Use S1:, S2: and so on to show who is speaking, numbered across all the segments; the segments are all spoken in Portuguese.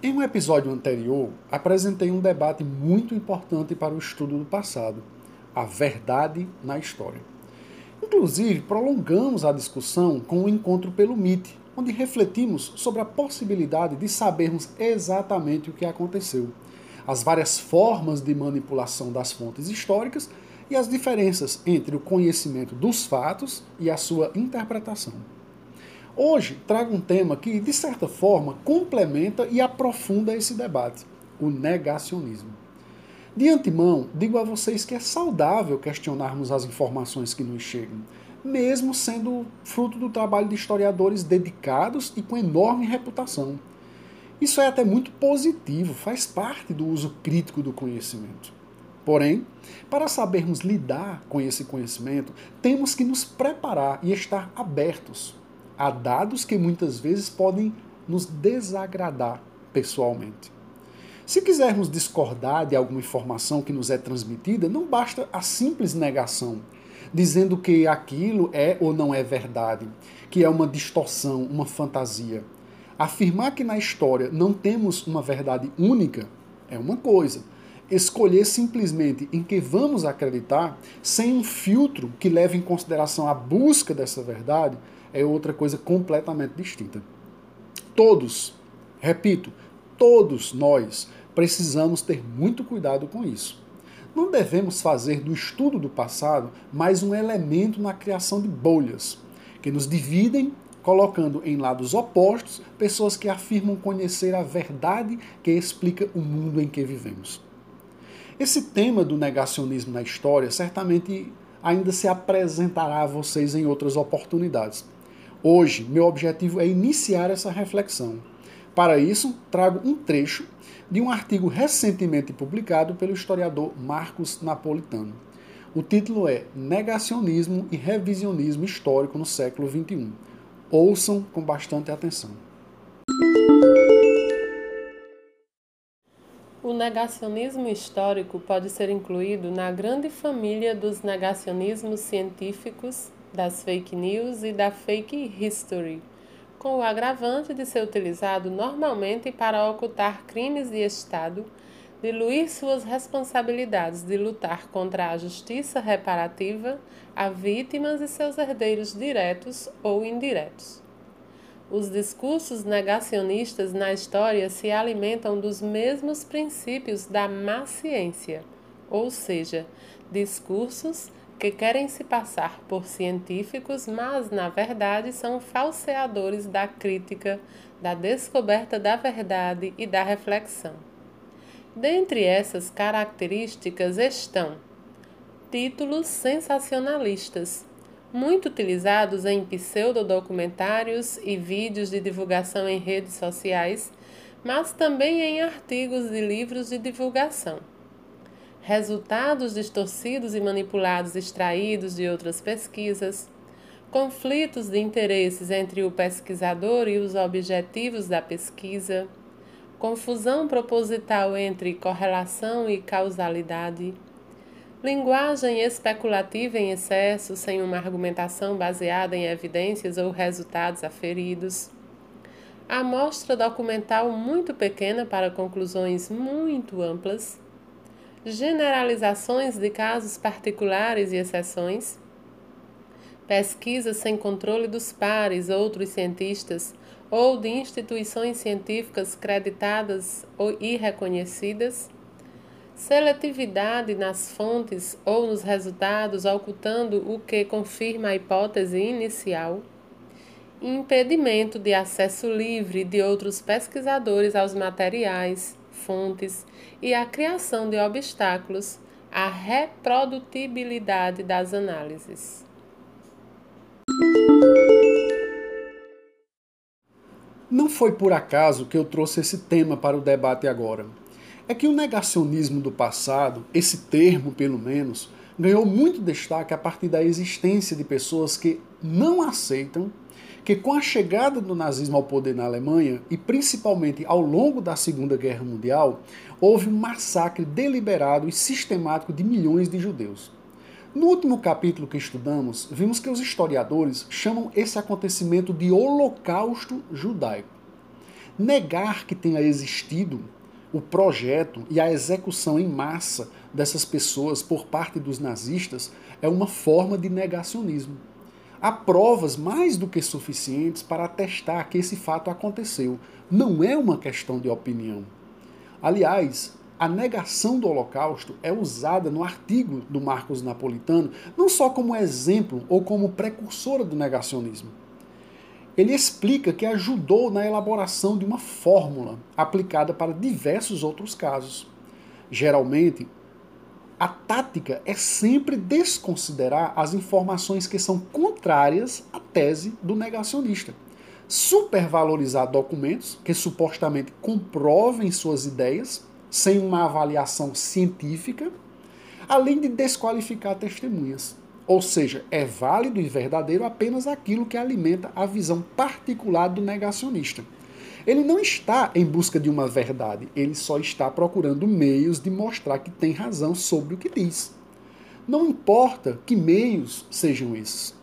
S1: em um episódio anterior, apresentei um debate muito importante para o estudo do passado: a verdade na história. Inclusive, prolongamos a discussão com o encontro pelo MIT, onde refletimos sobre a possibilidade de sabermos exatamente o que aconteceu, as várias formas de manipulação das fontes históricas e as diferenças entre o conhecimento dos fatos e a sua interpretação. Hoje trago um tema que, de certa forma, complementa e aprofunda esse debate: o negacionismo. De antemão, digo a vocês que é saudável questionarmos as informações que nos chegam, mesmo sendo fruto do trabalho de historiadores dedicados e com enorme reputação. Isso é até muito positivo, faz parte do uso crítico do conhecimento. Porém, para sabermos lidar com esse conhecimento, temos que nos preparar e estar abertos há dados que muitas vezes podem nos desagradar pessoalmente. Se quisermos discordar de alguma informação que nos é transmitida, não basta a simples negação, dizendo que aquilo é ou não é verdade, que é uma distorção, uma fantasia. Afirmar que na história não temos uma verdade única é uma coisa. Escolher simplesmente em que vamos acreditar, sem um filtro que leve em consideração a busca dessa verdade, é outra coisa completamente distinta. Todos, repito, todos nós precisamos ter muito cuidado com isso. Não devemos fazer do estudo do passado mais um elemento na criação de bolhas, que nos dividem, colocando em lados opostos pessoas que afirmam conhecer a verdade que explica o mundo em que vivemos. Esse tema do negacionismo na história certamente ainda se apresentará a vocês em outras oportunidades. Hoje, meu objetivo é iniciar essa reflexão. Para isso, trago um trecho de um artigo recentemente publicado pelo historiador Marcos Napolitano. O título é Negacionismo e Revisionismo Histórico no século XXI. Ouçam com bastante atenção.
S2: O negacionismo histórico pode ser incluído na grande família dos negacionismos científicos das fake news e da fake history, com o agravante de ser utilizado normalmente para ocultar crimes de Estado, diluir suas responsabilidades de lutar contra a justiça reparativa a vítimas e seus herdeiros diretos ou indiretos. Os discursos negacionistas na história se alimentam dos mesmos princípios da má ciência, ou seja, discursos que querem se passar por científicos, mas na verdade são falseadores da crítica, da descoberta da verdade e da reflexão. Dentre essas características estão títulos sensacionalistas, muito utilizados em pseudodocumentários e vídeos de divulgação em redes sociais, mas também em artigos e livros de divulgação resultados distorcidos e manipulados extraídos de outras pesquisas, conflitos de interesses entre o pesquisador e os objetivos da pesquisa, confusão proposital entre correlação e causalidade, linguagem especulativa em excesso sem uma argumentação baseada em evidências ou resultados aferidos, amostra documental muito pequena para conclusões muito amplas generalizações de casos particulares e exceções, pesquisas sem controle dos pares, outros cientistas, ou de instituições científicas creditadas e reconhecidas, seletividade nas fontes ou nos resultados, ocultando o que confirma a hipótese inicial, impedimento de acesso livre de outros pesquisadores aos materiais, fontes e a criação de obstáculos à reprodutibilidade das análises.
S1: Não foi por acaso que eu trouxe esse tema para o debate agora. é que o negacionismo do passado, esse termo pelo menos, ganhou muito destaque a partir da existência de pessoas que não aceitam que com a chegada do nazismo ao poder na Alemanha, e principalmente ao longo da Segunda Guerra Mundial, houve um massacre deliberado e sistemático de milhões de judeus. No último capítulo que estudamos, vimos que os historiadores chamam esse acontecimento de Holocausto Judaico. Negar que tenha existido o projeto e a execução em massa dessas pessoas por parte dos nazistas é uma forma de negacionismo. Há provas mais do que suficientes para atestar que esse fato aconteceu. Não é uma questão de opinião. Aliás, a negação do Holocausto é usada no artigo do Marcos Napolitano não só como exemplo ou como precursora do negacionismo. Ele explica que ajudou na elaboração de uma fórmula aplicada para diversos outros casos. Geralmente, a tática é sempre desconsiderar as informações que são contrárias à tese do negacionista. Supervalorizar documentos que supostamente comprovem suas ideias sem uma avaliação científica, além de desqualificar testemunhas. Ou seja, é válido e verdadeiro apenas aquilo que alimenta a visão particular do negacionista. Ele não está em busca de uma verdade, ele só está procurando meios de mostrar que tem razão sobre o que diz. Não importa que meios sejam esses.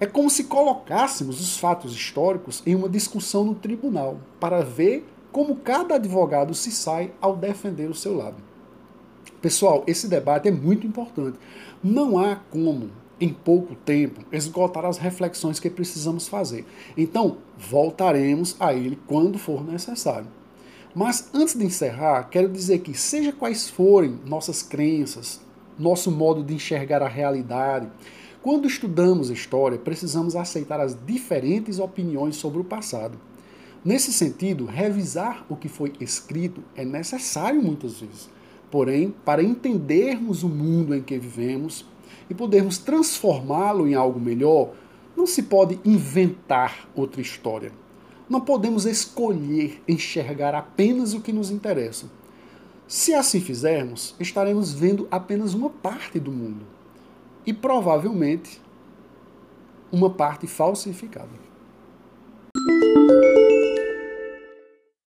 S1: É como se colocássemos os fatos históricos em uma discussão no tribunal, para ver como cada advogado se sai ao defender o seu lado. Pessoal, esse debate é muito importante. Não há como em pouco tempo, esgotar as reflexões que precisamos fazer. Então, voltaremos a ele quando for necessário. Mas antes de encerrar, quero dizer que, seja quais forem nossas crenças, nosso modo de enxergar a realidade, quando estudamos história, precisamos aceitar as diferentes opiniões sobre o passado. Nesse sentido, revisar o que foi escrito é necessário muitas vezes. Porém, para entendermos o mundo em que vivemos, e podermos transformá-lo em algo melhor, não se pode inventar outra história. Não podemos escolher enxergar apenas o que nos interessa. Se assim fizermos, estaremos vendo apenas uma parte do mundo e provavelmente uma parte falsificada.